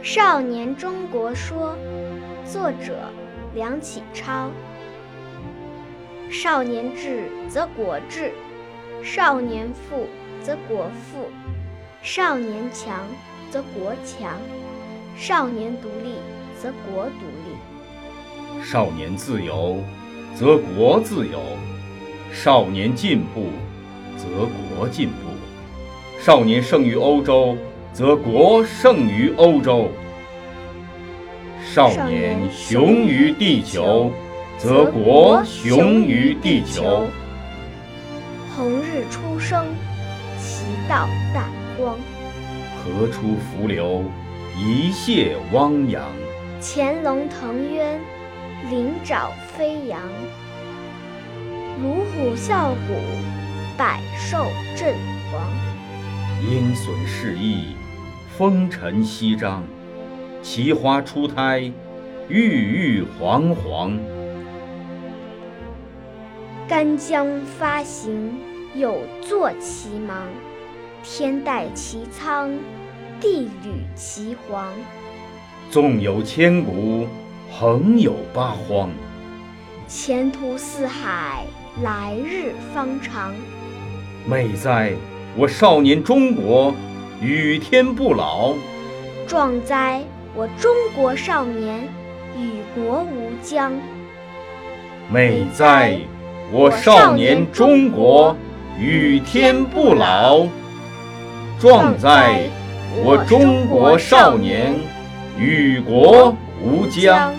《少年中国说》作者梁启超。少年智则国智，少年富则国富，少年强则国强，少年独立则国独立。少年自由，则国自由；少年进步，则国进步；少年胜于欧洲，则国胜于欧洲；少年雄于地球，则国雄于地球。红日初升，其道大光；河出伏流，一泻汪洋。潜龙腾渊，鳞爪飞扬；乳虎啸谷，百兽震惶。鹰隼试翼，风尘翕张；奇花初胎，郁郁皇皇。干将发行，有作其芒；天戴其苍，地履其黄。纵有千古，横有八荒。前途似海，来日方长。美哉，我少年中国，与天不老；壮哉，我中国少年，与国无疆。美哉，我少年中国，与天不老；壮哉，我中国少年，与国无疆。